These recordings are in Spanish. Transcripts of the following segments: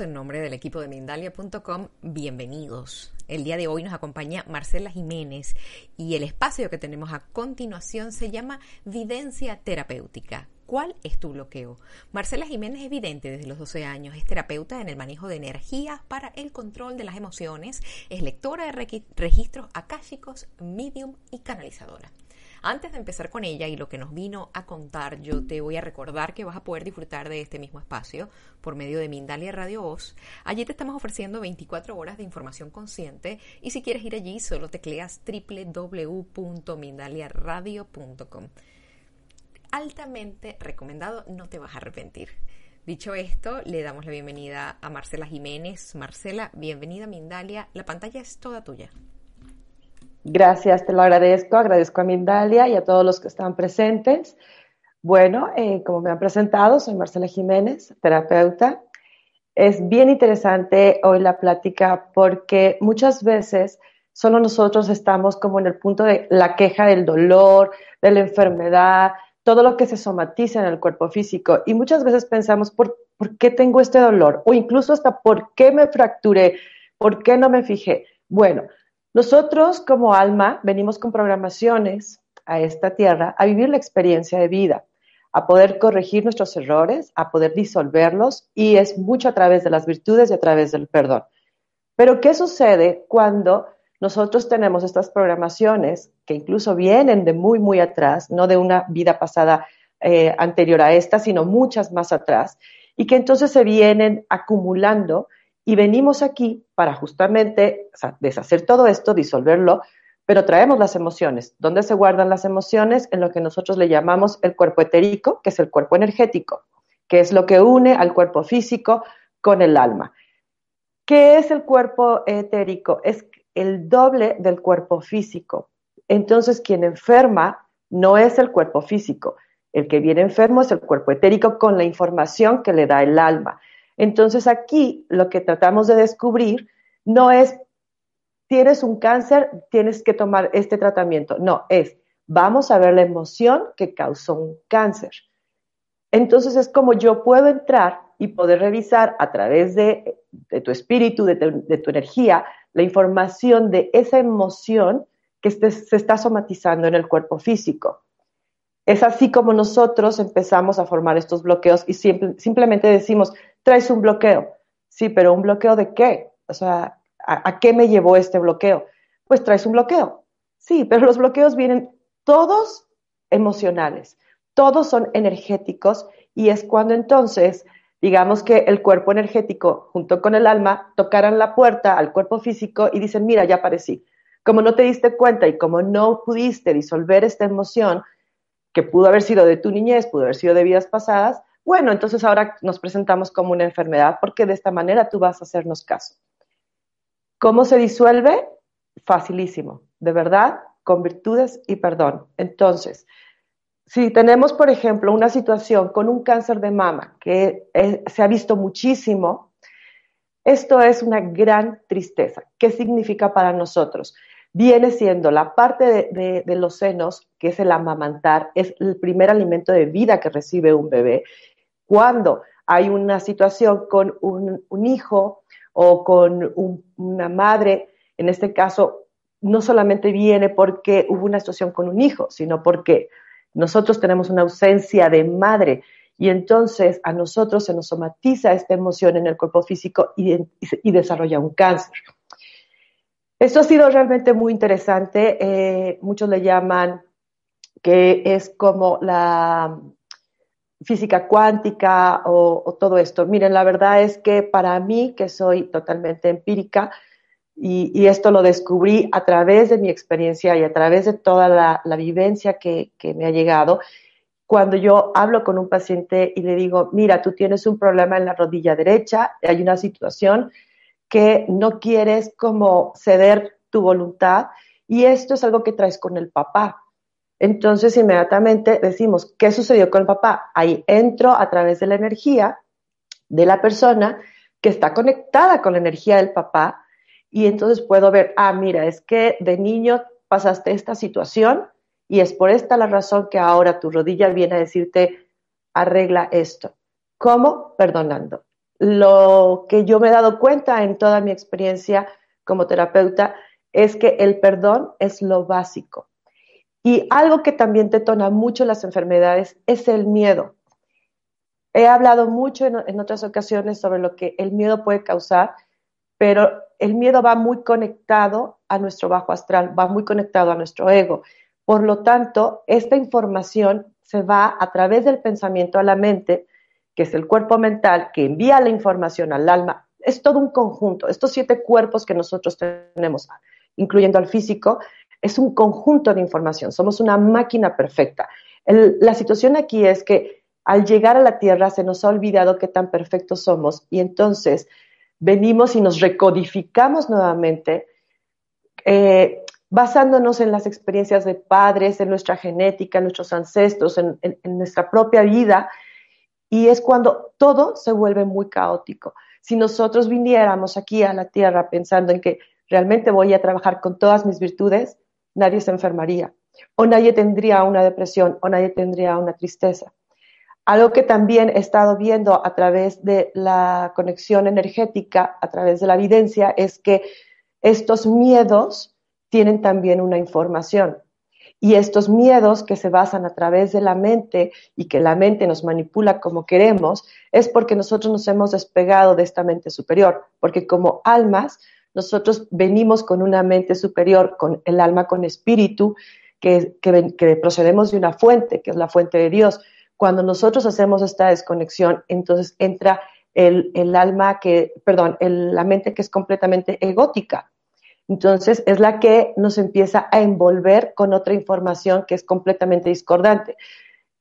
En nombre del equipo de Mindalia.com. Bienvenidos. El día de hoy nos acompaña Marcela Jiménez y el espacio que tenemos a continuación se llama Videncia Terapéutica. ¿Cuál es tu bloqueo? Marcela Jiménez es vidente desde los 12 años, es terapeuta en el manejo de energías para el control de las emociones, es lectora de registros akáshicos, medium y canalizadora. Antes de empezar con ella y lo que nos vino a contar, yo te voy a recordar que vas a poder disfrutar de este mismo espacio por medio de Mindalia Radio Oz. Allí te estamos ofreciendo 24 horas de información consciente y si quieres ir allí solo tecleas www.mindaliaradio.com. Altamente recomendado, no te vas a arrepentir. Dicho esto, le damos la bienvenida a Marcela Jiménez. Marcela, bienvenida a Mindalia. La pantalla es toda tuya. Gracias, te lo agradezco. Agradezco a Mindalia y a todos los que están presentes. Bueno, eh, como me han presentado, soy Marcela Jiménez, terapeuta. Es bien interesante hoy la plática porque muchas veces solo nosotros estamos como en el punto de la queja del dolor, de la enfermedad, todo lo que se somatiza en el cuerpo físico. Y muchas veces pensamos, ¿por, ¿por qué tengo este dolor? O incluso hasta, ¿por qué me fracturé? ¿Por qué no me fijé? Bueno, nosotros como alma venimos con programaciones a esta tierra a vivir la experiencia de vida, a poder corregir nuestros errores, a poder disolverlos y es mucho a través de las virtudes y a través del perdón. Pero ¿qué sucede cuando nosotros tenemos estas programaciones que incluso vienen de muy, muy atrás, no de una vida pasada eh, anterior a esta, sino muchas más atrás, y que entonces se vienen acumulando y venimos aquí para justamente deshacer todo esto, disolverlo, pero traemos las emociones. ¿Dónde se guardan las emociones? En lo que nosotros le llamamos el cuerpo etérico, que es el cuerpo energético, que es lo que une al cuerpo físico con el alma. ¿Qué es el cuerpo etérico? Es el doble del cuerpo físico. Entonces, quien enferma no es el cuerpo físico. El que viene enfermo es el cuerpo etérico con la información que le da el alma. Entonces aquí lo que tratamos de descubrir no es, tienes un cáncer, tienes que tomar este tratamiento. No, es, vamos a ver la emoción que causó un cáncer. Entonces es como yo puedo entrar y poder revisar a través de, tu espíritu, de tu, energía, la información de esa emoción que se está somatizando en el cuerpo físico. Es así como nosotros empezamos a formar estos bloqueos y simplemente decimos, traes un bloqueo. Sí, pero ¿un bloqueo de qué? O sea, ¿a, qué me llevó este bloqueo? Pues traes un bloqueo. Sí, pero los bloqueos vienen todos emocionales, todos son energéticos y es cuando entonces, digamos que el cuerpo energético junto con el alma tocaran la puerta al cuerpo físico y dicen, mira, ya aparecí. Como no te diste cuenta y como no pudiste disolver esta emoción, que pudo haber sido de tu niñez, pudo haber sido de vidas pasadas, bueno, entonces ahora nos presentamos como una enfermedad porque de esta manera tú vas a hacernos caso. ¿Cómo se disuelve? Facilísimo, de verdad, con virtudes y perdón. Entonces, si tenemos, por ejemplo, una situación con un cáncer de mama que se ha visto muchísimo, esto es una gran tristeza. ¿Qué significa para nosotros? Viene siendo la parte de, los senos, que es el amamantar, es el primer alimento de vida que recibe un bebé cuando hay una situación con un, hijo o con una madre, en este caso, no solamente viene porque hubo una situación con un hijo, sino porque nosotros tenemos una ausencia de madre y entonces a nosotros se nos somatiza esta emoción en el cuerpo físico y, desarrolla un cáncer. Esto ha sido realmente muy interesante. Eh, muchos le llaman que es como la física cuántica o, todo esto. Miren, la verdad es que para mí, que soy totalmente empírica, y, esto lo descubrí a través de mi experiencia y a través de toda la, vivencia que, que, me ha llegado, cuando yo hablo con un paciente y le digo, mira, tú tienes un problema en la rodilla derecha, hay una situación que no quieres como ceder tu voluntad y esto es algo que traes con el papá. Entonces inmediatamente decimos, ¿qué sucedió con el papá? Ahí entro a través de la energía de la persona que está conectada con la energía del papá y entonces puedo ver, ah, mira, es que de niño pasaste esta situación y es por esta la razón que ahora tu rodilla viene a decirte, arregla esto. ¿Cómo? Perdonando. Lo que yo me he dado cuenta en toda mi experiencia como terapeuta es que el perdón es lo básico. Y algo que también detona mucho las enfermedades es el miedo. He hablado mucho en, otras ocasiones sobre lo que el miedo puede causar, pero el miedo va muy conectado a nuestro bajo astral, va muy conectado a nuestro ego. Por lo tanto, esta información se va a través del pensamiento a la mente, que es el cuerpo mental que envía la información al alma. Es todo un conjunto. Estos siete cuerpos que nosotros tenemos, incluyendo al físico, es un conjunto de información. Somos una máquina perfecta. la situación aquí es que al llegar a la Tierra se nos ha olvidado qué tan perfectos somos y entonces venimos y nos recodificamos nuevamente eh, basándonos en las experiencias de padres, en nuestra genética, en nuestros ancestros, en, nuestra propia vida, y es cuando todo se vuelve muy caótico. Si nosotros viniéramos aquí a la tierra pensando en que realmente voy a trabajar con todas mis virtudes, nadie se enfermaría, o nadie tendría una depresión, o nadie tendría una tristeza. Algo que también he estado viendo a través de la conexión energética, a través de la evidencia, es que estos miedos tienen también una información. Y estos miedos que se basan a través de la mente y que la mente nos manipula como queremos, es porque nosotros nos hemos despegado de esta mente superior, porque como almas, nosotros venimos con una mente superior, con el alma con espíritu, que, que, procedemos de una fuente, que es la fuente de Dios. Cuando nosotros hacemos esta desconexión, entonces entra el, el alma que, perdón, la mente que es completamente egótica entonces es la que nos empieza a envolver con otra información que es completamente discordante.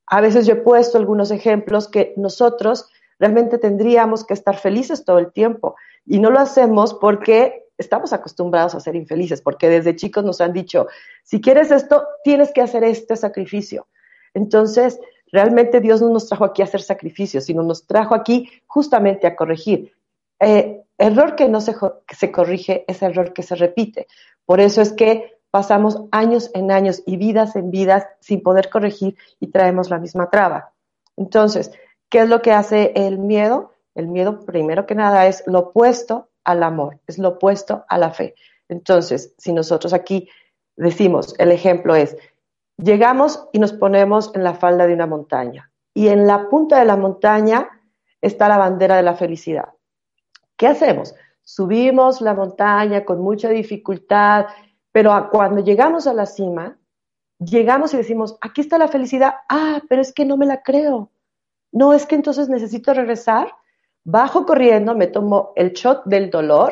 A veces yo he puesto algunos ejemplos que nosotros realmente tendríamos que estar felices todo el tiempo y no lo hacemos porque estamos acostumbrados a ser infelices, porque desde chicos nos han dicho, si quieres esto, tienes que hacer este sacrificio. Entonces, realmente Dios no nos trajo aquí a hacer sacrificios, sino nos trajo aquí justamente a corregir. Eh, error que no se, se corrige es error que se repite. Por eso es que pasamos años en años y vidas en vidas sin poder corregir y traemos la misma traba. Entonces, ¿qué es lo que hace el miedo? El miedo, primero que nada, es lo opuesto al amor, es lo opuesto a la fe. Entonces, si nosotros aquí decimos, el ejemplo es, llegamos y nos ponemos en la falda de una montaña y en la punta de la montaña está la bandera de la felicidad. ¿Qué hacemos? Subimos la montaña con mucha dificultad, pero cuando llegamos a la cima, llegamos y decimos, aquí está la felicidad, ah, pero es que no me la creo. No, es que entonces necesito regresar, bajo corriendo, me tomo el shot del dolor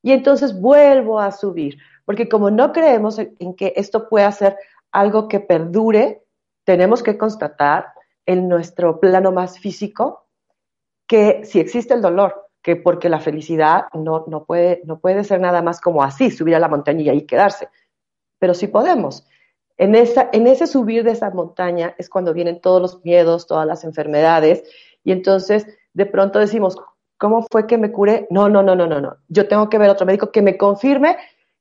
y entonces vuelvo a subir, porque como no creemos en que esto pueda ser algo que perdure, tenemos que constatar en nuestro plano más físico que si existe el dolor, que porque la felicidad no, no, puede, no puede ser nada más como así, subir a la montaña y quedarse, pero sí podemos. En, esa, en ese subir de esa montaña es cuando vienen todos los miedos, todas las enfermedades, y entonces de pronto decimos, ¿cómo fue que me curé? No, no, no, no, no, no. Yo tengo que ver a otro médico que me confirme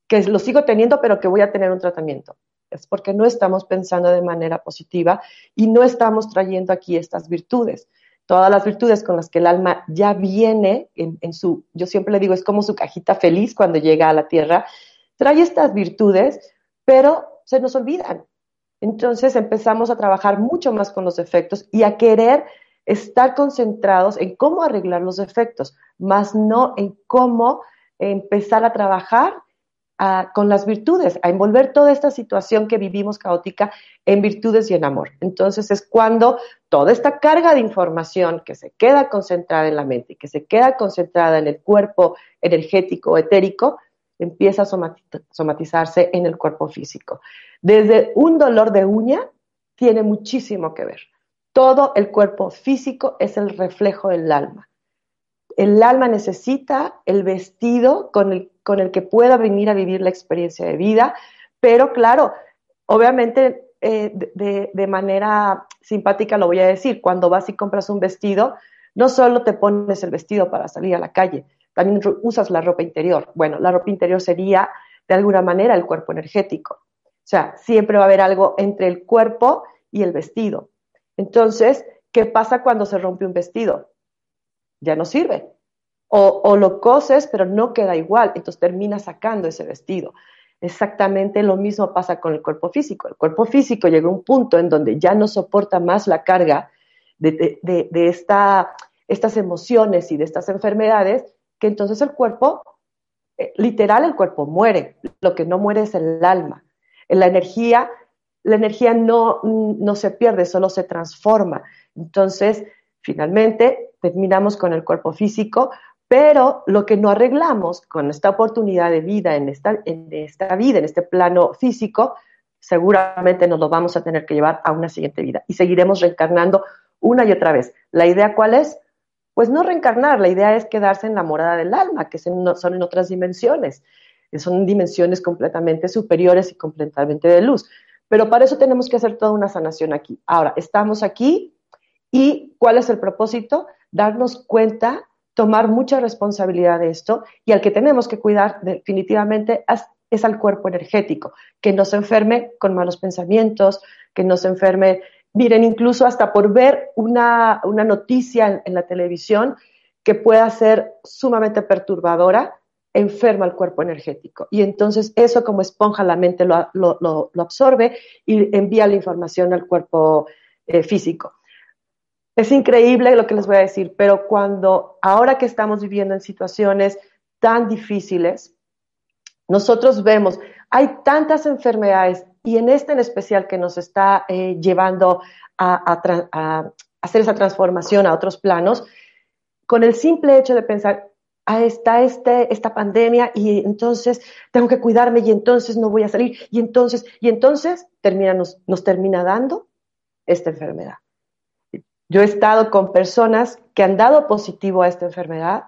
que lo sigo teniendo, pero que voy a tener un tratamiento. Es porque no estamos pensando de manera positiva y no estamos trayendo aquí estas virtudes todas las virtudes con las que el alma ya viene en, su, yo siempre le digo, es como su cajita feliz cuando llega a la tierra, trae estas virtudes, pero se nos olvidan. Entonces empezamos a trabajar mucho más con los defectos y a querer estar concentrados en cómo arreglar los defectos, más no en cómo empezar a trabajar con las virtudes, a envolver toda esta situación que vivimos caótica en virtudes y en amor. Entonces es cuando toda esta carga de información que se queda concentrada en la mente y que se queda concentrada en el cuerpo energético, etérico, empieza a somatizarse en el cuerpo físico. Desde un dolor de uña tiene muchísimo que ver. Todo el cuerpo físico es el reflejo del alma. El alma necesita el vestido con el con el que pueda venir a vivir la experiencia de vida, pero claro, obviamente eh, de, manera simpática lo voy a decir, cuando vas y compras un vestido, no solo te pones el vestido para salir a la calle, también usas la ropa interior. Bueno, la ropa interior sería de alguna manera el cuerpo energético. O sea, siempre va a haber algo entre el cuerpo y el vestido. Entonces, ¿qué pasa cuando se rompe un vestido? Ya no sirve, O, lo coses, pero no queda igual, entonces termina sacando ese vestido. Exactamente lo mismo pasa con el cuerpo físico. El cuerpo físico llega a un punto en donde ya no soporta más la carga de, estas emociones y de estas enfermedades, que entonces el cuerpo, eh, literal, el cuerpo muere. Lo que no muere es el alma. La energía, la energía no, no se pierde, solo se transforma. Entonces, finalmente, terminamos con el cuerpo físico, pero lo que no arreglamos con esta oportunidad de vida en esta, en esta vida, en este plano físico, seguramente nos lo vamos a tener que llevar a una siguiente vida y seguiremos reencarnando una y otra vez. ¿La idea cuál es? Pues no reencarnar, la idea es quedarse en la morada del alma, que son en otras dimensiones, son dimensiones completamente superiores y completamente de luz. Pero para eso tenemos que hacer toda una sanación aquí. Ahora, estamos aquí y ¿cuál es el propósito? Darnos cuenta tomar mucha responsabilidad de esto y al que tenemos que cuidar definitivamente es, al cuerpo energético, que no se enferme con malos pensamientos, que no se enferme, miren, incluso hasta por ver una, noticia en, la televisión que pueda ser sumamente perturbadora, enferma el cuerpo energético. Y entonces eso como esponja la mente lo, absorbe y envía la información al cuerpo eh, físico. Es increíble lo que les voy a decir, pero cuando ahora que estamos viviendo en situaciones tan difíciles, nosotros vemos, hay tantas enfermedades y en este en especial que nos está eh, llevando a, hacer esa transformación a otros planos, con el simple hecho de pensar, ah, está este, esta pandemia y entonces tengo que cuidarme y entonces no voy a salir y entonces, y entonces termina, nos termina dando esta enfermedad. Yo he estado con personas que han dado positivo a esta enfermedad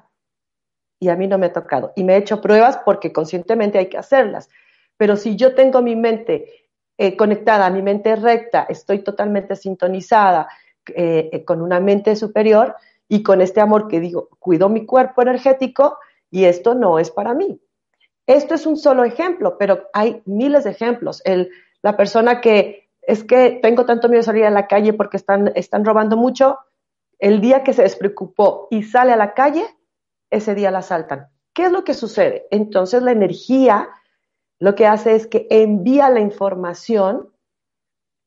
y a mí no me ha tocado. Y me he hecho pruebas porque conscientemente hay que hacerlas. Pero si yo tengo mi mente eh, conectada, mi mente recta, estoy totalmente sintonizada eh, eh, con una mente superior y con este amor que digo, cuido mi cuerpo energético y esto no es para mí. Esto es un solo ejemplo, pero hay miles de ejemplos. La persona que es que tengo tanto miedo de salir a la calle porque están, están robando mucho. El día que se despreocupó y sale a la calle, ese día la asaltan. ¿Qué es lo que sucede? Entonces la energía lo que hace es que envía la información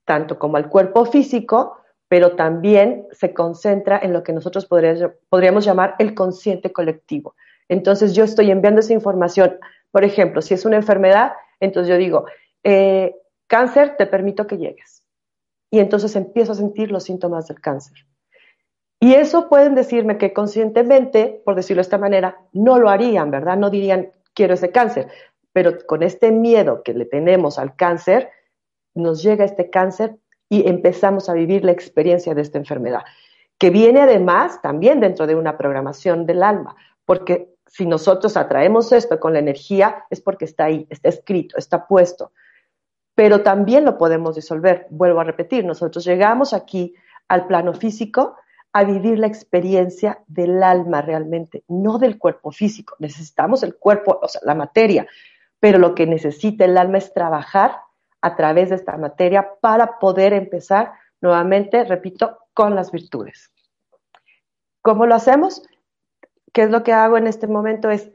tanto como al cuerpo físico, pero también se concentra en lo que nosotros podríamos, llamar el consciente colectivo. Entonces yo estoy enviando esa información, por ejemplo, si es una enfermedad, entonces yo digo, eh, Cáncer, te permito que llegues. Y entonces empiezo a sentir los síntomas del cáncer. Y eso pueden decirme que conscientemente, por decirlo de esta manera, no lo harían, ¿verdad? No dirían, quiero ese cáncer. Pero con este miedo que le tenemos al cáncer, nos llega este cáncer y empezamos a vivir la experiencia de esta enfermedad, que viene además también dentro de una programación del alma, porque si nosotros atraemos esto con la energía, es porque está ahí, está escrito, está puesto pero también lo podemos disolver. Vuelvo a repetir, nosotros llegamos aquí al plano físico a vivir la experiencia del alma realmente, no del cuerpo físico. Necesitamos el cuerpo, o sea, la materia, pero lo que necesita el alma es trabajar a través de esta materia para poder empezar nuevamente, repito, con las virtudes. ¿Cómo lo hacemos? ¿Qué es lo que hago en este momento? Es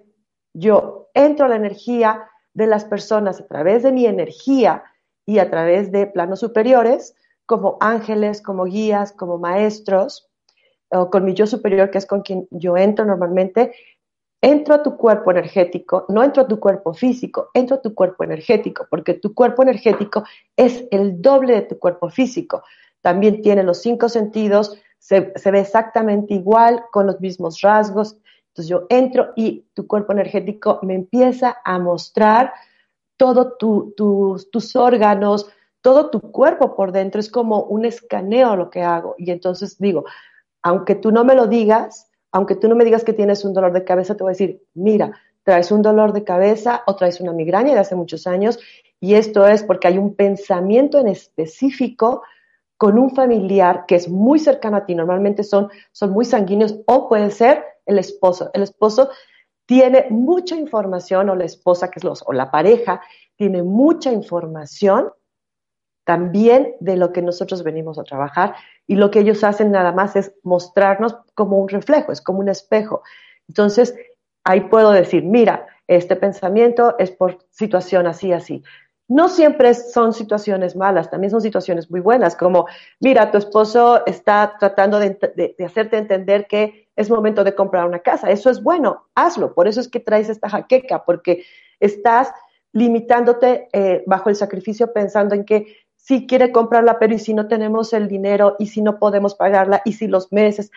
yo entro a la energía de las personas a través de mi energía y a través de planos superiores, como ángeles, como guías, como maestros, o con mi yo superior, que es con quien yo entro normalmente, entro a tu cuerpo energético, no entro a tu cuerpo físico, entro a tu cuerpo energético, porque tu cuerpo energético es el doble de tu cuerpo físico. También tiene los cinco sentidos, se, se ve exactamente igual, con los mismos rasgos. Entonces yo entro y tu cuerpo energético me empieza a mostrar todo tus órganos, todo tu cuerpo por dentro, es como un escaneo lo que hago. Y entonces digo, aunque tú no me lo digas, aunque tú no me digas que tienes un dolor de cabeza, te voy a decir, mira, traes un dolor de cabeza o traes una migraña de hace muchos años. Y esto es porque hay un pensamiento en específico con un familiar que es muy cercano a ti, normalmente son, son muy sanguíneos o puede ser el esposo. El esposo tiene mucha información, o la esposa, que es los, o la pareja, tiene mucha información también de lo que nosotros venimos a trabajar y lo que ellos hacen nada más es mostrarnos como un reflejo, es como un espejo. Entonces, ahí puedo decir, mira, este pensamiento es por situación así, así. No siempre son situaciones malas, también son situaciones muy buenas, como, mira, tu esposo está tratando de, hacerte entender que es momento de comprar una casa. Eso es bueno, hazlo. Por eso es que traes esta jaqueca, porque estás limitándote eh, bajo el sacrificio pensando en que si quiere comprarla, pero y si no tenemos el dinero, y si no podemos pagarla, y si los meses,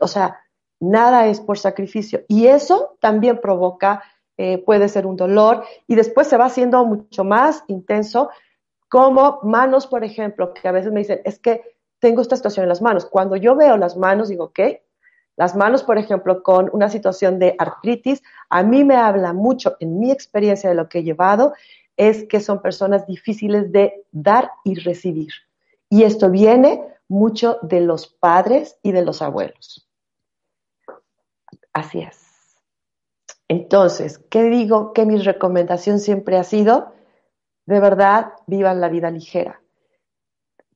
o sea, nada es por sacrificio. Y eso también provoca eh, puede ser un dolor y después se va haciendo mucho más intenso, como manos, por ejemplo, que a veces me dicen, es que tengo esta situación en las manos. Cuando yo veo las manos, digo, ok, las manos, por ejemplo, con una situación de artritis, a mí me habla mucho en mi experiencia de lo que he llevado, es que son personas difíciles de dar y recibir. Y esto viene mucho de los padres y de los abuelos. Así es. Entonces, ¿qué digo? Que mi recomendación siempre ha sido, de verdad, vivan la vida ligera.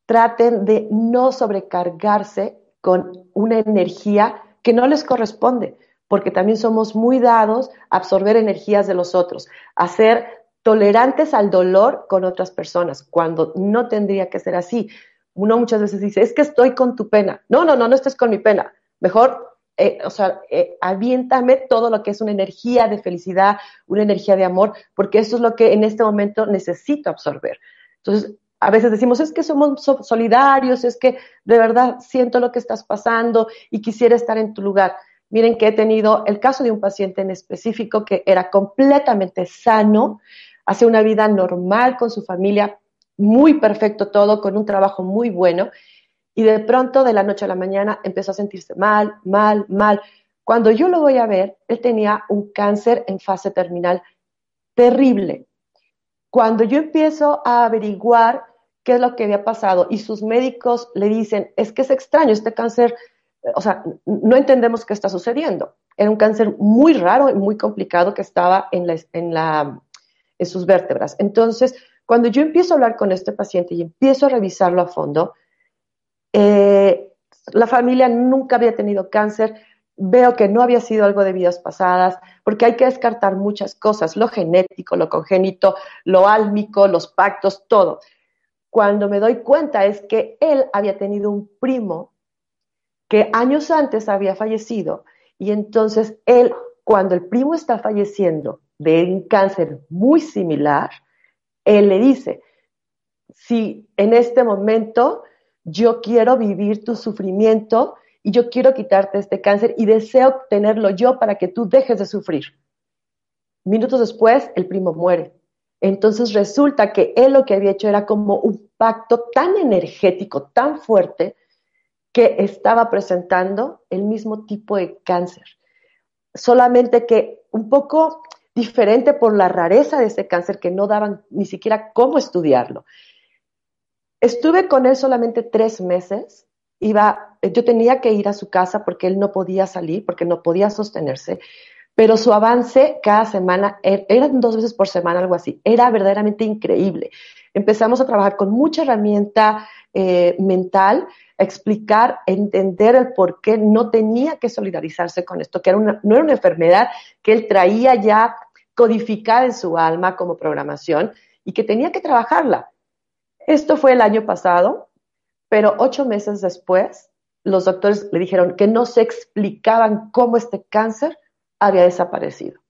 Traten de no sobrecargarse con una energía que no les corresponde, porque también somos muy dados a absorber energías de los otros, a ser tolerantes al dolor con otras personas, cuando no tendría que ser así. Uno muchas veces dice, es que estoy con tu pena. No, no, no, no estés con mi pena. Mejor eh, o sea, eh, aviéntame todo lo que es una energía de felicidad, una energía de amor, porque eso es lo que en este momento necesito absorber. Entonces, a veces decimos, es que somos solidarios, es que de verdad siento lo que estás pasando y quisiera estar en tu lugar. Miren que he tenido el caso de un paciente en específico que era completamente sano, hace una vida normal con su familia, muy perfecto todo, con un trabajo muy bueno, y de pronto, de la noche a la mañana, empezó a sentirse mal, mal, mal. Cuando yo lo voy a ver, él tenía un cáncer en fase terminal terrible. Cuando yo empiezo a averiguar qué es lo que había pasado y sus médicos le dicen, es que es extraño, este cáncer, o sea, no entendemos qué está sucediendo. Era un cáncer muy raro y muy complicado que estaba en, sus vértebras. Entonces, cuando yo empiezo a hablar con este paciente y empiezo a revisarlo a fondo, eh, la familia nunca había tenido cáncer, veo que no había sido algo de vidas pasadas, porque hay que descartar muchas cosas, lo genético, lo congénito, lo álmico, los pactos, todo. Cuando me doy cuenta es que él había tenido un primo que años antes había fallecido y entonces él, cuando el primo está falleciendo de un cáncer muy similar, él le dice, si en este momento yo quiero vivir tu sufrimiento y yo quiero quitarte este cáncer y deseo tenerlo yo para que tú dejes de sufrir. Minutos después, el primo muere. Entonces resulta que él lo que había hecho era como un pacto tan energético, tan fuerte, que estaba presentando el mismo tipo de cáncer. Solamente que un poco diferente por la rareza de ese cáncer que no daban ni siquiera cómo estudiarlo. Estuve con él solamente tres meses. Iba, yo tenía que ir a su casa porque él no podía salir, porque no podía sostenerse. Pero su avance cada semana, er, eran dos veces por semana, algo así, era verdaderamente increíble. Empezamos a trabajar con mucha herramienta eh, mental, explicar, entender el por qué no tenía que solidarizarse con esto, que era una, no era una enfermedad que él traía ya codificada en su alma como programación y que tenía que trabajarla. Esto fue el año pasado, pero ocho meses después, los doctores le dijeron que no se explicaban cómo este cáncer había desaparecido.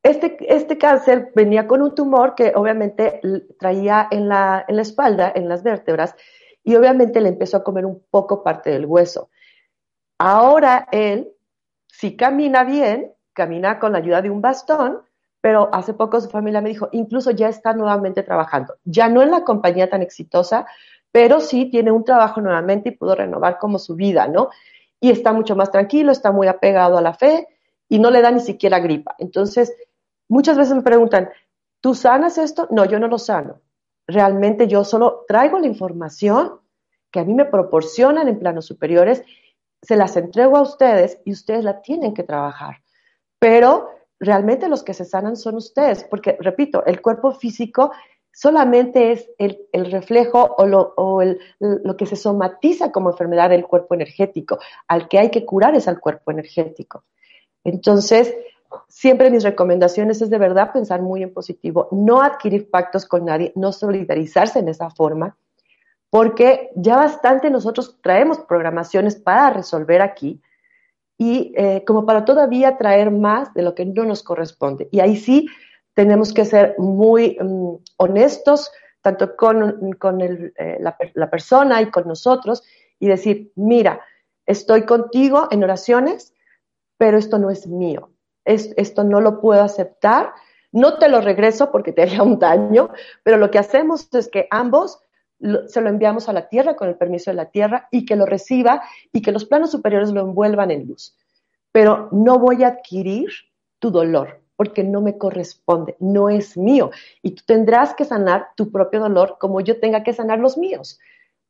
Este, este cáncer venía con un tumor que obviamente traía en la, en la espalda, en las vértebras, y obviamente le empezó a comer un poco parte del hueso. Ahora él, si camina bien, camina con la ayuda de un bastón, pero hace poco su familia me dijo, incluso ya está nuevamente trabajando, ya no en la compañía tan exitosa, pero sí tiene un trabajo nuevamente y pudo renovar como su vida, ¿no? Y está mucho más tranquilo, está muy apegado a la fe y no le da ni siquiera gripa. Entonces, muchas veces me preguntan, ¿tú sanas esto? No, yo no lo sano. Realmente yo solo traigo la información que a mí me proporcionan en planos superiores, se las entrego a ustedes y ustedes la tienen que trabajar. Pero realmente los que se sanan son ustedes, porque, repito, el cuerpo físico solamente es el, reflejo o, lo, lo, que se somatiza como enfermedad del cuerpo energético. Al que hay que curar es al cuerpo energético. Entonces, siempre mis recomendaciones es de verdad pensar muy en positivo, no adquirir pactos con nadie, no solidarizarse en esa forma, porque ya bastante nosotros traemos programaciones para resolver aquí y eh, como para todavía traer más de lo que no nos corresponde. Y ahí sí tenemos que ser muy mm, honestos, tanto con, con eh, la persona y con nosotros, y decir, mira, estoy contigo en oraciones, pero esto no es mío esto no lo puedo aceptar, no te lo regreso porque te haría un daño, pero lo que hacemos es que ambos se lo enviamos a la tierra con el permiso de la tierra y que lo reciba y que los planos superiores lo envuelvan en luz. Pero no voy a adquirir tu dolor porque no me corresponde, no es mío. Y tú tendrás que sanar tu propio dolor como yo tenga que sanar los míos.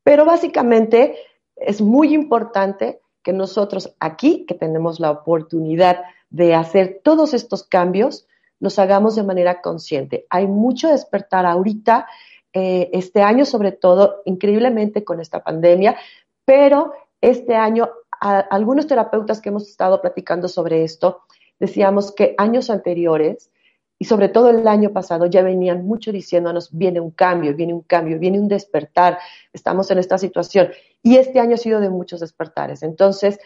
Pero básicamente es muy importante que nosotros aquí, que tenemos la oportunidad de hacer todos estos cambios, los hagamos de manera consciente. Hay mucho despertar ahorita, eh, este año sobre todo, increíblemente con esta pandemia, pero este año algunos terapeutas que hemos estado platicando sobre esto, decíamos que años anteriores y sobre todo el año pasado ya venían mucho diciéndonos, viene un cambio, viene un cambio, viene un despertar, estamos en esta situación. Y este año ha sido de muchos despertares. Entonces,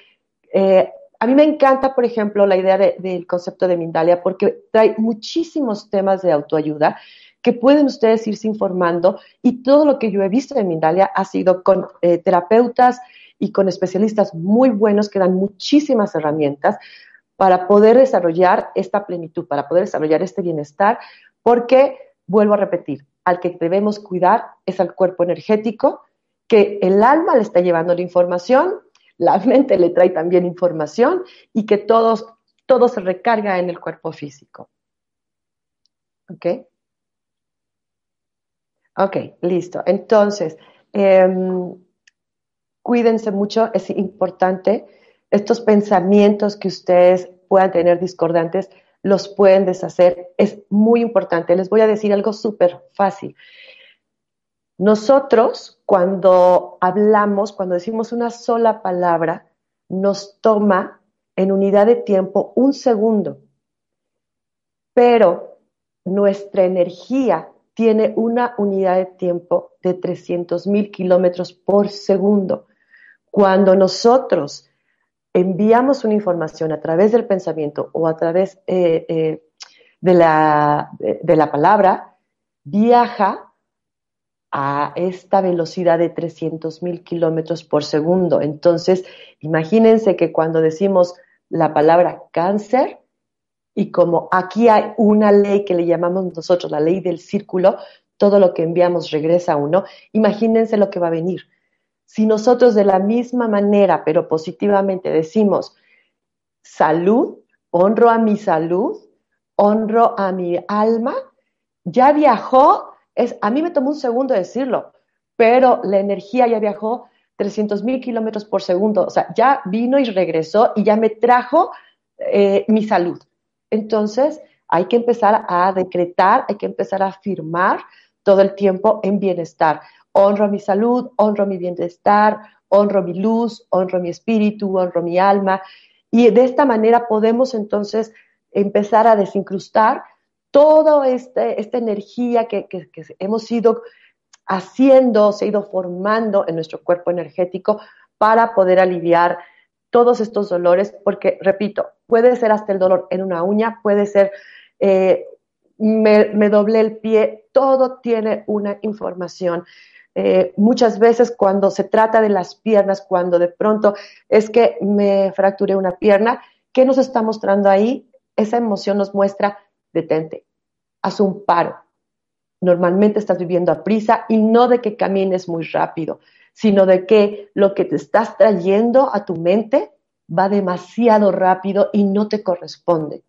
eh, a mí me encanta, por ejemplo, la idea del concepto de Mindalia porque trae muchísimos temas de autoayuda que pueden ustedes irse informando y todo lo que yo he visto de Mindalia ha sido con eh, terapeutas y con especialistas muy buenos que dan muchísimas herramientas para poder desarrollar esta plenitud, para poder desarrollar este bienestar, porque, vuelvo a repetir, al que debemos cuidar es al cuerpo energético, que el alma le está llevando la información la mente le trae también información y que todos, todo se recarga en el cuerpo físico. ¿Ok? Ok, listo. Entonces, em, cuídense mucho, es importante. Estos pensamientos que ustedes puedan tener discordantes, los pueden deshacer. Es muy importante. Les voy a decir algo súper fácil. Nosotros, cuando hablamos, cuando decimos una sola palabra, nos toma en unidad de tiempo un segundo, pero nuestra energía tiene una unidad de tiempo de 300 mil kilómetros por segundo. Cuando nosotros enviamos una información a través del pensamiento o a través eh, eh, de, la, de la palabra, viaja a esta velocidad de 300 mil kilómetros por segundo. Entonces, imagínense que cuando decimos la palabra cáncer, y como aquí hay una ley que le llamamos nosotros la ley del círculo, todo lo que enviamos regresa a uno, imagínense lo que va a venir. Si nosotros de la misma manera, pero positivamente decimos salud, honro a mi salud, honro a mi alma, ya viajó a mí me tomó un segundo decirlo, pero la energía ya viajó 300 mil kilómetros por segundo, o sea, ya vino y regresó y ya me trajo eh, mi salud. Entonces, hay que empezar a decretar, hay que empezar a afirmar todo el tiempo en bienestar. Honro mi salud, honro mi bienestar, honro mi luz, honro mi espíritu, honro mi alma. Y de esta manera podemos entonces empezar a desincrustar toda este, esta energía que, hemos ido haciendo, se ha ido formando en nuestro cuerpo energético para poder aliviar todos estos dolores, porque, repito, puede ser hasta el dolor en una uña, puede ser, eh, me, me, doblé el pie, todo tiene una información. Eh, muchas veces cuando se trata de las piernas, cuando de pronto es que me fracturé una pierna, ¿qué nos está mostrando ahí? Esa emoción nos muestra detente, haz un paro. Normalmente estás viviendo a prisa y no de que camines muy rápido, sino de que lo que te estás trayendo a tu mente va demasiado rápido y no te corresponde.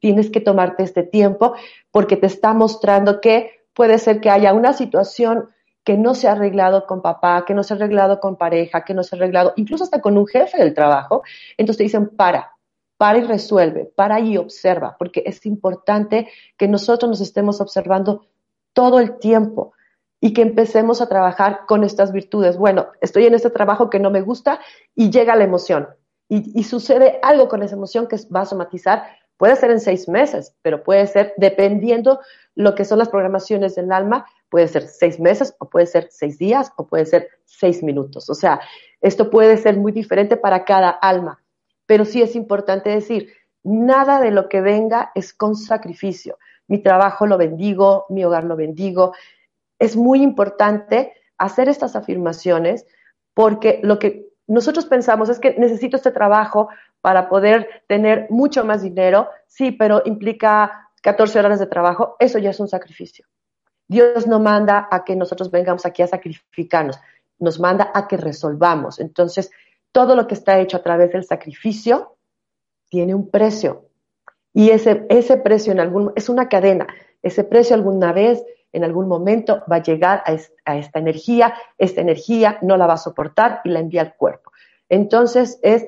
tienes que tomarte este tiempo porque te está mostrando que puede ser que haya una situación que no se ha arreglado con papá, que no se ha arreglado con pareja, que no se ha arreglado incluso hasta con un jefe del trabajo. Entonces te dicen, para, para y resuelve, para y observa, porque es importante que nosotros nos estemos observando todo el tiempo y que empecemos a trabajar con estas virtudes. Bueno, estoy en este trabajo que no me gusta y llega la emoción. y, sucede algo con esa emoción que va a somatizar. Puede ser en seis meses, pero puede ser dependiendo lo que son las programaciones del alma, puede ser seis meses o puede ser seis días o puede ser seis minutos. O sea, esto puede ser muy diferente para cada alma, pero sí es importante decir, nada de lo que venga es con sacrificio. Mi trabajo lo bendigo, mi hogar lo bendigo. Es muy importante hacer estas afirmaciones porque lo que nosotros pensamos es que necesito este trabajo para poder tener mucho más dinero, sí, pero implica 14 horas de trabajo, eso ya es un sacrificio. Dios no manda a que nosotros vengamos aquí a sacrificarnos, nos manda a que resolvamos. Entonces, todo lo que está hecho a través del sacrificio tiene un precio. Y ese, ese precio en algún, es una cadena. Ese precio alguna vez en algún momento va a llegar a, esta energía, esta energía no la va a soportar y la envía al cuerpo. Entonces es,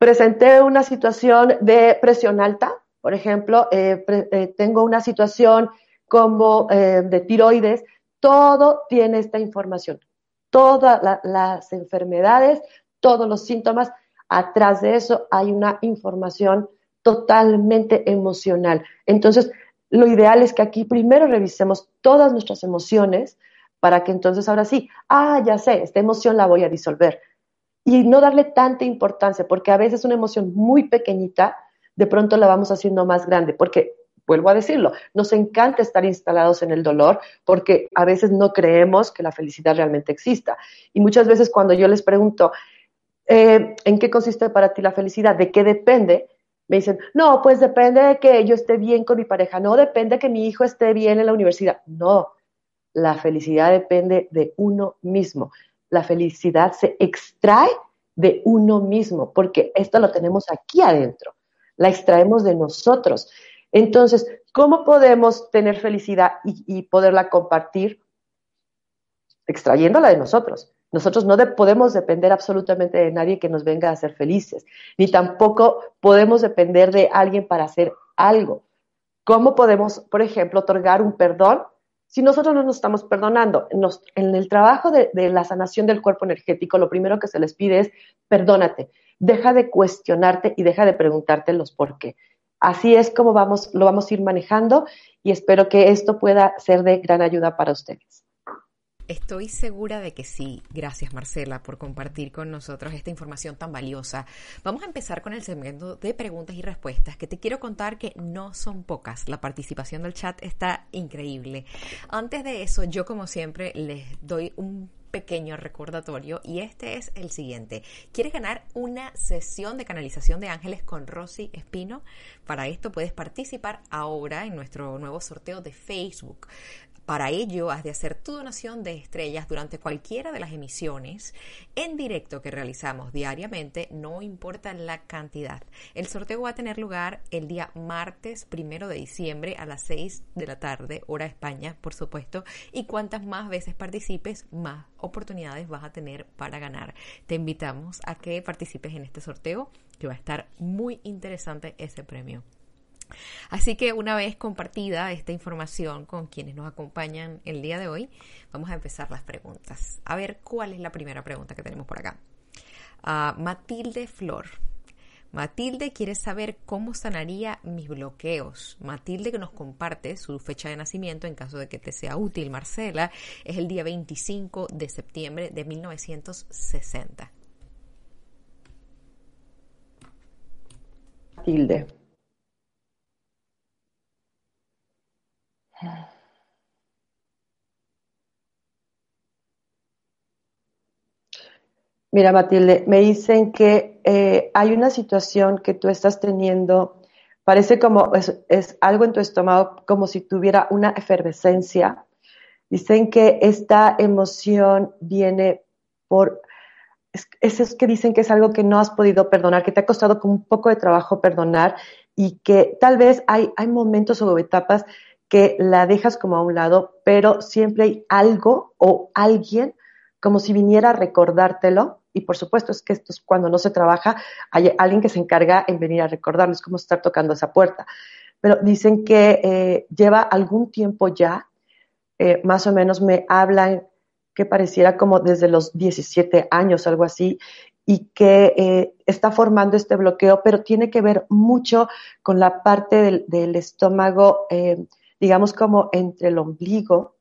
presenté una situación de presión alta, por ejemplo, eh, eh, tengo una situación como eh, de tiroides, todo tiene esta información, todas las enfermedades, todos los síntomas, atrás de eso hay una información totalmente emocional. Entonces, lo ideal es que aquí primero revisemos todas nuestras emociones para que entonces ahora sí, ah, ya sé, esta emoción la voy a disolver. Y no darle tanta importancia, porque a veces una emoción muy pequeñita, de pronto la vamos haciendo más grande, porque, vuelvo a decirlo, nos encanta estar instalados en el dolor, porque a veces no creemos que la felicidad realmente exista. Y muchas veces cuando yo les pregunto, eh, ¿en qué consiste para ti la felicidad? ¿De qué depende? me dicen, no, pues depende de que yo esté bien con mi pareja, no depende de que mi hijo esté bien en la universidad. No, la felicidad depende de uno mismo. La felicidad se extrae de uno mismo, porque esto lo tenemos aquí adentro, la extraemos de nosotros. Entonces, ¿cómo podemos tener felicidad y, poderla compartir? Extrayéndola de nosotros. Nosotros no podemos depender absolutamente de nadie que nos venga a hacer felices, ni tampoco podemos depender de alguien para hacer algo. ¿Cómo podemos, por ejemplo, otorgar un perdón si nosotros no nos estamos perdonando? en el trabajo de, de la sanación del cuerpo energético, lo primero que se les pide es perdónate, deja de cuestionarte y deja de preguntarte los por qué. Así es como vamos, lo vamos a ir manejando y espero que esto pueda ser de gran ayuda para ustedes. Estoy segura de que sí. Gracias Marcela por compartir con nosotros esta información tan valiosa. Vamos a empezar con el segmento de preguntas y respuestas, que te quiero contar que no son pocas. La participación del chat está increíble. Antes de eso, yo como siempre les doy un pequeño recordatorio y este es el siguiente. ¿Quieres ganar una sesión de canalización de ángeles con Rosy Espino? Para esto puedes participar ahora en nuestro nuevo sorteo de Facebook. Para ello, has de hacer tu donación de estrellas durante cualquiera de las emisiones en directo que realizamos diariamente, no importa la cantidad. El sorteo va a tener lugar el día martes primero de diciembre a las 6 de la tarde, hora España, por supuesto. Y cuantas más veces participes, más oportunidades vas a tener para ganar. Te invitamos a que participes en este sorteo, que va a estar muy interesante ese premio. Así que una vez compartida esta información con quienes nos acompañan el día de hoy, vamos a empezar las preguntas. A ver, ¿cuál es la primera pregunta que tenemos por acá? Ah, Matilde Flor. Matilde quiere saber cómo sanaría mis bloqueos. Matilde que nos comparte su fecha de nacimiento en caso de que te sea útil, Marcela, es el día 25 de septiembre de 1960. Matilde. Mira, Matilde, me dicen que eh, hay una situación que tú estás teniendo, parece como es, algo en tu estómago, como si tuviera una efervescencia. Dicen que esta emoción viene por, es, es, que dicen que es algo que no has podido perdonar, que te ha costado como un poco de trabajo perdonar y que tal vez hay, hay momentos o etapas que la dejas como a un lado, pero siempre hay algo o alguien como si viniera a recordártelo. Y por supuesto es que esto es cuando no se trabaja, hay alguien que se encarga en venir a recordarlo, es como estar tocando esa puerta. Pero dicen que eh, lleva algún tiempo ya, eh, más o menos me hablan que pareciera como desde los 17 años, algo así, y que eh, está formando este bloqueo, pero tiene que ver mucho con la parte del, estómago, digamos como entre el ombligo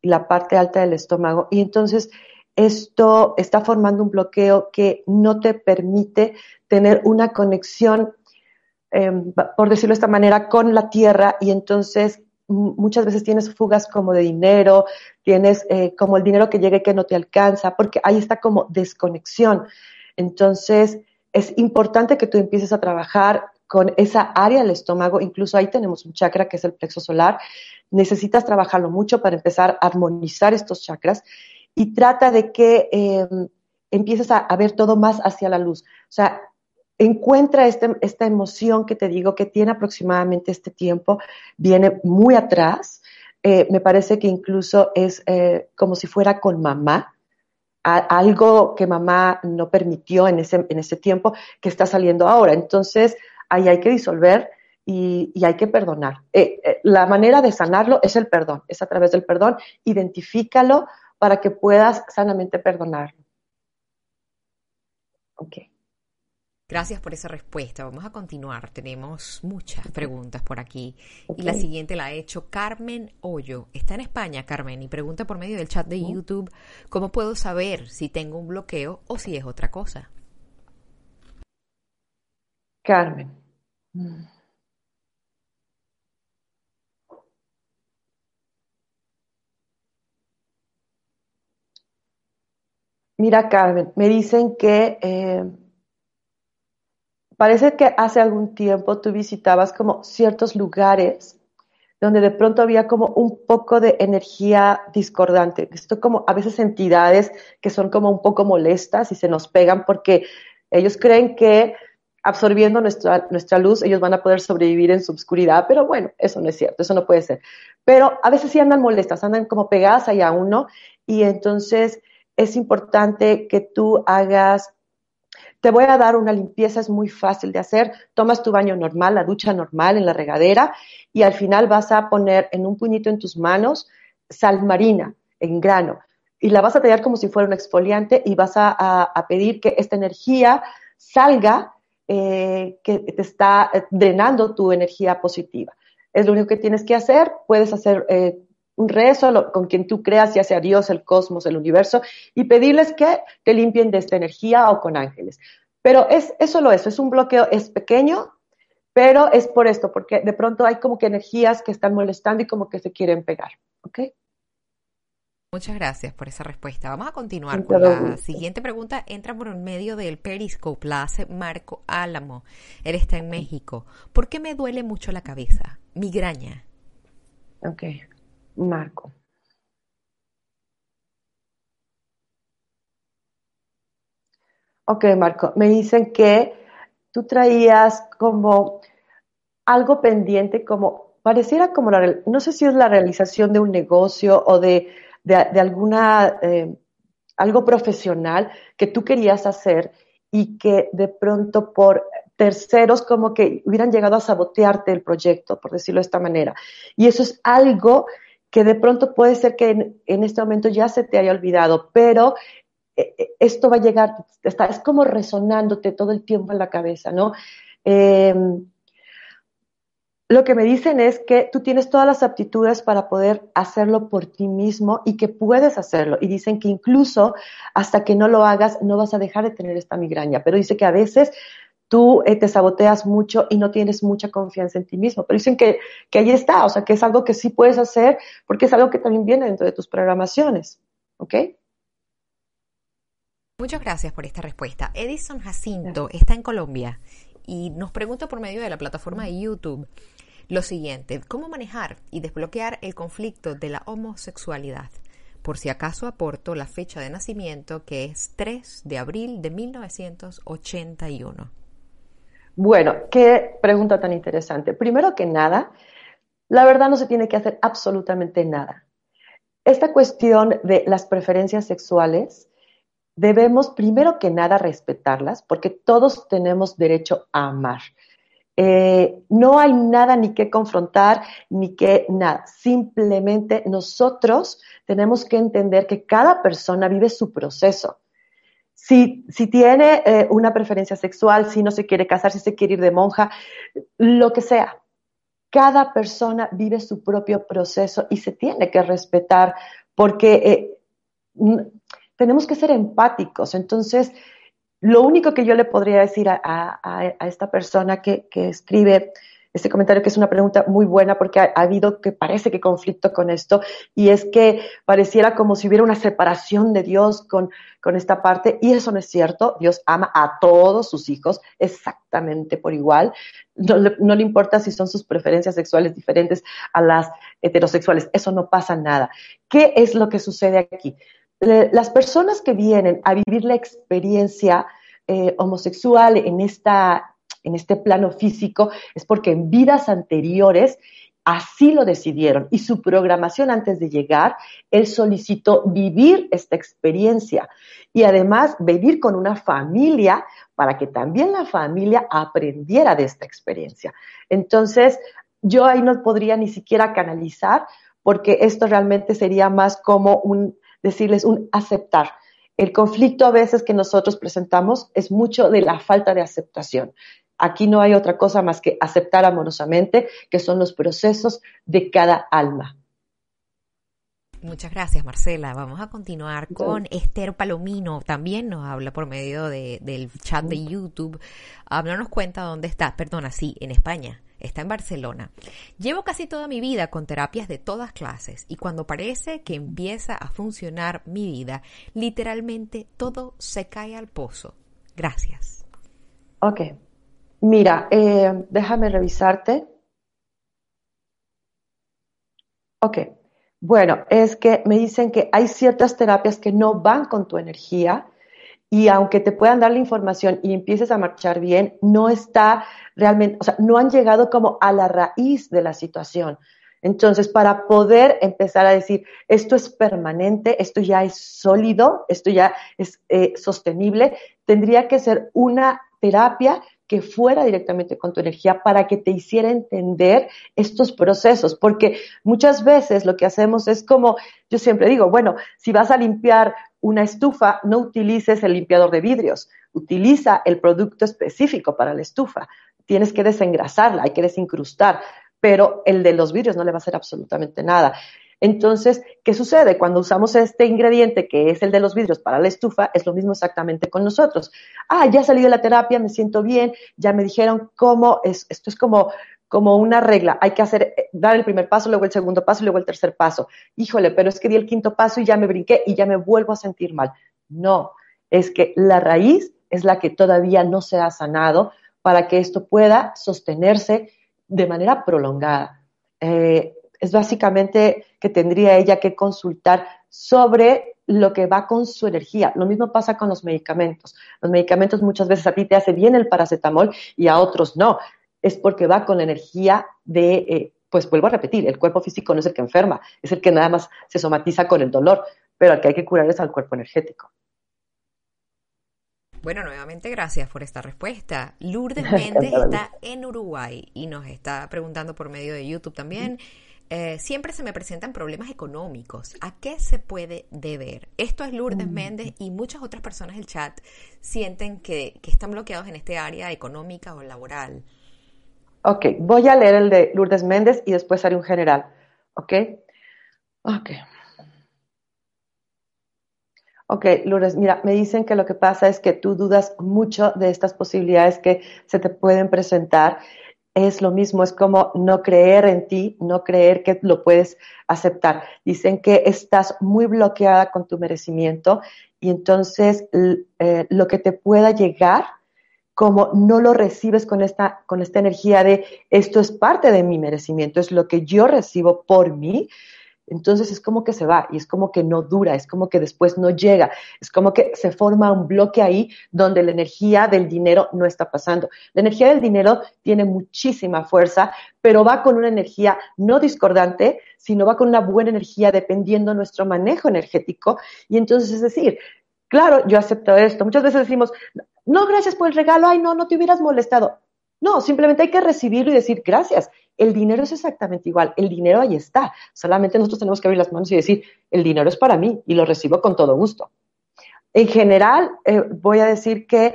y la parte alta del estómago. Y entonces esto está formando un bloqueo que no te permite tener una conexión, em, por decirlo de esta manera, con la tierra y entonces muchas veces tienes fugas como de dinero, tienes eh, como el dinero que llega y que no te alcanza, porque ahí está como desconexión. Entonces, es importante que tú empieces a trabajar con esa área del estómago, incluso ahí tenemos un chakra que es el plexo solar, necesitas trabajarlo mucho para empezar a armonizar estos chakras y trata de que em, empieces a, ver todo más hacia la luz. O sea, encuentra este, esta emoción que te digo que tiene aproximadamente este tiempo, viene muy atrás, eh, me parece que incluso es eh, como si fuera con mamá, algo que mamá no permitió en ese, en ese tiempo que está saliendo ahora. Entonces, ahí hay que disolver y, hay que perdonar. Eh, la manera de sanarlo es el perdón, es a través del perdón, identifícalo para que puedas sanamente perdonarlo. Ok. Gracias por esa respuesta. Vamos a continuar. Tenemos muchas preguntas por aquí. Y la siguiente la ha hecho Carmen Hoyo. Está en España, Carmen, y pregunta por medio del chat de YouTube, ¿cómo puedo saber si tengo un bloqueo o si es otra cosa? Carmen. Mira, Carmen, me dicen que eh, parece que hace algún tiempo tú visitabas como ciertos lugares donde de pronto había como un poco de energía discordante. Esto como a veces entidades que son como un poco molestas y se nos pegan porque ellos creen que absorbiendo nuestra, nuestra luz ellos van a poder sobrevivir en su oscuridad, pero bueno, eso no es cierto, eso no puede ser. Pero a veces sí andan molestas, andan como pegadas ahí a uno y entonces es importante que tú hagas, te voy a dar una limpieza, es muy fácil de hacer, tomas tu baño normal, la ducha normal en la regadera y al final vas a poner en un puñito en tus manos sal marina en grano y la vas a tallar como si fuera un exfoliante y vas a, pedir que esta energía salga, eh, que te está eh, drenando tu energía positiva. Es lo único que tienes que hacer. Puedes hacer eh, un rezo con quien tú creas, ya sea Dios, el cosmos, el universo, y pedirles que te limpien de esta energía o con ángeles. Pero es, es solo eso, es un bloqueo, es pequeño, pero es por esto, porque de pronto hay como que energías que están molestando y como que se quieren pegar. ¿Ok? Muchas gracias por esa respuesta. Vamos a continuar con la siguiente pregunta. Entra por un medio del Periscope, la hace Marco Álamo. Él está en México. ¿Por qué me duele mucho la cabeza? Migraña. Ok. Marco. Ok, Marco, me dicen que tú traías como algo pendiente, como pareciera como la, no sé si es la realización de un negocio o de, de, alguna, eh, algo profesional que tú querías hacer y que de pronto por terceros como que hubieran llegado a sabotearte el proyecto, por decirlo de esta manera. Y eso es algo que de pronto puede ser que en, este momento ya se te haya olvidado, pero eh, eh, esto va a llegar, está, es como resonándote todo el tiempo en la cabeza, ¿no? Em, lo que me dicen es que tú tienes todas las aptitudes para poder hacerlo por ti mismo y que puedes hacerlo. Y dicen que incluso hasta que no lo hagas no vas a dejar de tener esta migraña. Pero dice que a veces tú eh, te saboteas mucho y no tienes mucha confianza en ti mismo. Pero dicen que, que ahí está, o sea, que es algo que sí puedes hacer porque es algo que también viene dentro de tus programaciones. ¿Ok? Muchas gracias por esta respuesta. Edison Jacinto está en Colombia y nos pregunta por medio de la plataforma de YouTube lo siguiente, ¿cómo manejar y desbloquear el conflicto de la homosexualidad? Por si acaso aporto la fecha de nacimiento que es 3 de abril de 1981. Bueno, qué pregunta tan interesante. Primero que nada, la verdad no se tiene que hacer absolutamente nada. Esta cuestión de las preferencias sexuales, debemos primero que nada respetarlas porque todos tenemos derecho a amar. Eh, no hay nada ni que confrontar, ni que nada. Simplemente nosotros tenemos que entender que cada persona vive su proceso si, si tiene eh, una preferencia sexual, si no se quiere casar, si se quiere ir de monja, lo que sea. Cada persona vive su propio proceso y se tiene que respetar porque eh, tenemos que ser empáticos. Entonces, lo único que yo le podría decir a, esta persona que, escribe este comentario que es una pregunta muy buena porque ha, habido que parece que conflicto con esto y es que pareciera como si hubiera una separación de Dios con, esta parte y eso no es cierto. Dios ama a todos sus hijos exactamente por igual. No le importa si son sus preferencias sexuales diferentes a las heterosexuales. Eso no pasa nada. ¿Qué es lo que sucede aquí? Las personas que vienen a vivir la experiencia eh, homosexual en esta en este plano físico es porque en vidas anteriores así lo decidieron y su programación antes de llegar, él solicitó vivir esta experiencia y además vivir con una familia para que también la familia aprendiera de esta experiencia. Entonces, yo ahí no podría ni siquiera canalizar porque esto realmente sería más como un, decirles, un aceptar. El conflicto a veces que nosotros presentamos es mucho de la falta de aceptación. Aquí no hay otra cosa más que aceptar amorosamente, que son los procesos de cada alma. Muchas gracias, Marcela. Vamos a continuar con Esther Palomino. También nos habla por medio del chat de YouTube. Háblanos cuenta dónde está. Perdona, sí, en España. Está en Barcelona. Llevo casi toda mi vida con terapias de todas clases y cuando parece que empieza a funcionar mi vida, literalmente todo se cae al pozo. Gracias. Ok. Mira, eh, déjame revisarte. Ok, bueno, es que me dicen que hay ciertas terapias que no van con tu energía y aunque te puedan dar la información y empieces a marchar bien, no está realmente, o sea, no han llegado como a la raíz de la situación. Entonces, para poder empezar a decir, esto es permanente, esto ya es sólido, esto ya es eh, sostenible, tendría que ser una terapia que fuera directamente con tu energía para que te hiciera entender estos procesos, porque muchas veces lo que hacemos es como, yo siempre digo, bueno, si vas a limpiar una estufa, no utilices el limpiador de vidrios, utiliza el producto específico para la estufa. Tienes que desengrasarla, hay que desincrustar, pero el de los vidrios no le va a hacer absolutamente nada. Entonces, ¿qué sucede? Cuando usamos este ingrediente que es el de los vidrios para la estufa, es lo mismo exactamente con nosotros. Ah, ya salí de la terapia, me siento bien, ya me dijeron cómo es, esto es como, como una regla. Hay que hacer, eh, dar el primer paso, luego el segundo paso luego el tercer paso. Híjole, pero es que di el quinto paso y ya me brinqué y ya me vuelvo a sentir mal. No, es que la raíz es la que todavía no se ha sanado para que esto pueda sostenerse de manera prolongada. Eh, es básicamente que tendría ella que consultar sobre lo que va con su energía. Lo mismo pasa con los medicamentos. Los medicamentos muchas veces a ti te hace bien el paracetamol y a otros no. Es porque va con la energía de, eh, pues vuelvo a repetir, el cuerpo físico no es el que enferma, es el que nada más se somatiza con el dolor, pero al que hay que curar es al cuerpo energético. Bueno, nuevamente gracias por esta respuesta. Lourdes Méndez está en Uruguay y nos está preguntando por medio de YouTube también. Eh, siempre se me presentan problemas económicos. ¿A qué se puede deber? Esto es Lourdes. Méndez y muchas otras personas del chat sienten que, están bloqueados en este área económica o laboral. Ok, voy a leer el de Lourdes Méndez y después haré un general. Ok. Ok. Ok, Lourdes, mira, me dicen que lo que pasa es que tú dudas mucho de estas posibilidades que se te pueden presentar es lo mismo, es como no creer en ti, no creer que lo puedes aceptar. Dicen que estás muy bloqueada con tu merecimiento y entonces eh, lo que te pueda llegar, como no lo recibes con esta, con esta energía de esto es parte de mi merecimiento, es lo que yo recibo por mí, entonces es como que se va y es como que no dura, es como que después no llega, es como que se forma un bloque ahí donde la energía del dinero no está pasando. La energía del dinero tiene muchísima fuerza, pero va con una energía no discordante, sino va con una buena energía dependiendo nuestro manejo energético. Y entonces es decir, claro, yo acepto esto. Muchas veces decimos, no, gracias por el regalo, ay, no, no te hubieras molestado. No, simplemente hay que recibirlo y decir gracias. El dinero es exactamente igual, el dinero ahí está. Solamente nosotros tenemos que abrir las manos y decir, el dinero es para mí y lo recibo con todo gusto. en general, eh, voy a decir que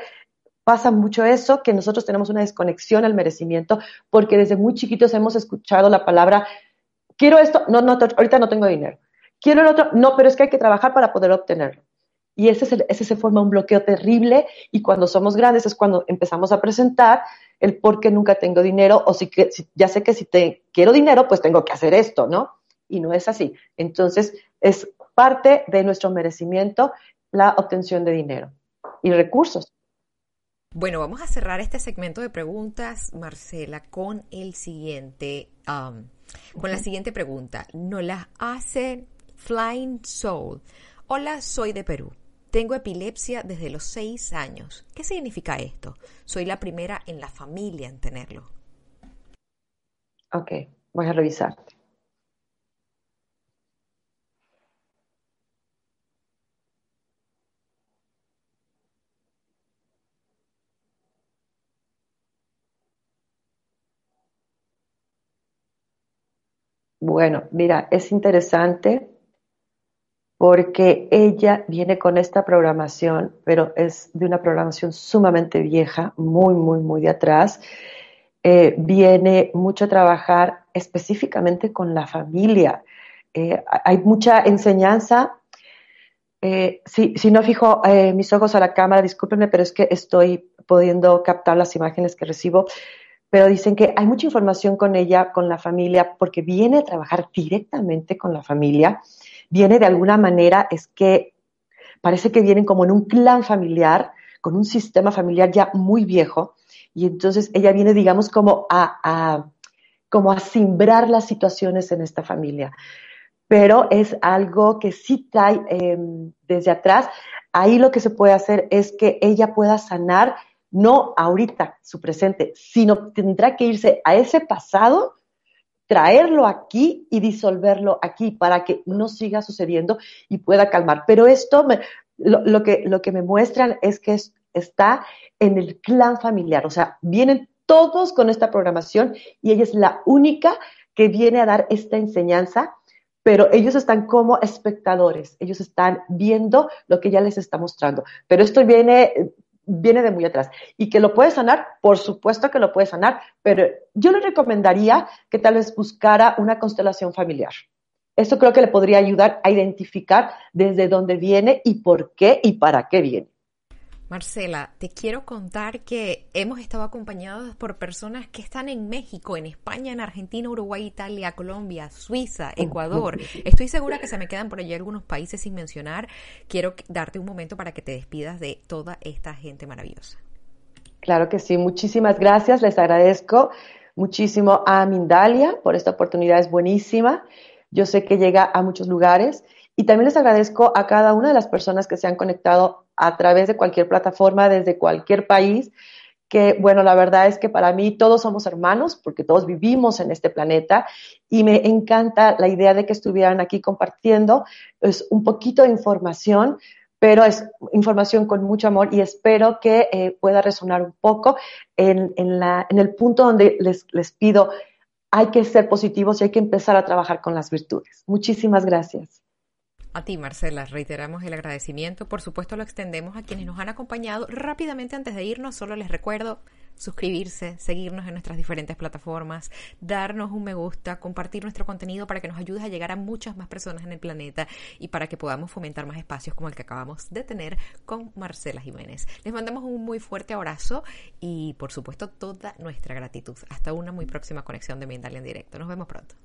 pasa mucho eso, que nosotros tenemos una desconexión al merecimiento, porque desde muy chiquitos hemos escuchado la palabra, quiero esto, no, no, ahorita no tengo dinero. Quiero el otro, no, pero es que hay que trabajar para poder obtenerlo. Y ese, ese se forma un bloqueo terrible y cuando somos grandes es cuando empezamos a presentar el por qué nunca tengo dinero o si, si ya sé que si te, quiero dinero, pues tengo que hacer esto, ¿no? Y no es así. Entonces, es parte de nuestro merecimiento la obtención de dinero y recursos. Bueno, vamos a cerrar este segmento de preguntas, Marcela, con el siguiente, um, con la siguiente pregunta. Nos la hace Flying Soul. Hola, soy de Perú. Tengo epilepsia desde los seis años. ¿Qué significa esto? Soy la primera en la familia en tenerlo. Ok, voy a revisar. Bueno, mira, es interesante porque ella viene con esta programación, pero es de una programación sumamente vieja, muy, muy, muy de atrás. Eh, viene mucho a trabajar específicamente con la familia. Eh, hay mucha enseñanza. Eh, si, si, no fijo mis ojos a la cámara, discúlpenme, pero es que estoy pudiendo captar las imágenes que recibo. Pero dicen que hay mucha información con ella, con la familia, porque viene a trabajar directamente con la familia viene de alguna manera, es que parece que vienen como en un clan familiar, con un sistema familiar ya muy viejo, y entonces ella viene, digamos, como a, como a simbrar las situaciones en esta familia. Pero es algo que sí trae em, desde atrás. Ahí lo que se puede hacer es que ella pueda sanar, no ahorita su presente, sino tendrá que irse a ese pasado traerlo aquí y disolverlo aquí para que no siga sucediendo y pueda calmar. Pero esto, lo, que, lo que me muestran es que está en el clan familiar, o sea, vienen todos con esta programación y ella es la única que viene a dar esta enseñanza, pero ellos están como espectadores, ellos están viendo lo que ella les está mostrando. Pero esto viene viene de muy atrás. Y que lo puede sanar, por supuesto que lo puede sanar, pero yo le recomendaría que tal vez buscara una constelación familiar. Esto creo que le podría ayudar a identificar desde dónde viene y por qué y para qué viene. Marcela, te quiero contar que hemos estado acompañados por personas que están en México, en España, en Argentina, Uruguay, Italia, Colombia, Suiza, Ecuador. Estoy segura que se me quedan por allí algunos países sin mencionar. Quiero darte un momento para que te despidas de toda esta gente maravillosa. Claro que sí, muchísimas gracias. Les agradezco muchísimo a Mindalia por esta oportunidad, es buenísima. Yo sé que llega a muchos lugares y también les agradezco a cada una de las personas que se han conectado a través de cualquier plataforma, desde cualquier país, que bueno, la verdad es que para mí todos somos hermanos porque todos vivimos en este planeta y me encanta la idea de que estuvieran aquí compartiendo es un poquito de información, pero es información con mucho amor y espero que eh, pueda resonar un poco en, la, en, el punto donde les, les pido hay que ser positivos y hay que empezar a trabajar con las virtudes. Muchísimas gracias. A ti, Marcela, reiteramos el agradecimiento. Por supuesto, lo extendemos a quienes nos han acompañado. Rápidamente, antes de irnos, solo les recuerdo suscribirse, seguirnos en nuestras diferentes plataformas, darnos un me gusta, compartir nuestro contenido para que nos ayudes a llegar a muchas más personas en el planeta y para que podamos fomentar más espacios como el que acabamos de tener con Marcela Jiménez. Les mandamos un muy fuerte abrazo y, por supuesto, toda nuestra gratitud. Hasta una muy próxima conexión de Mindalia en directo. Nos vemos pronto.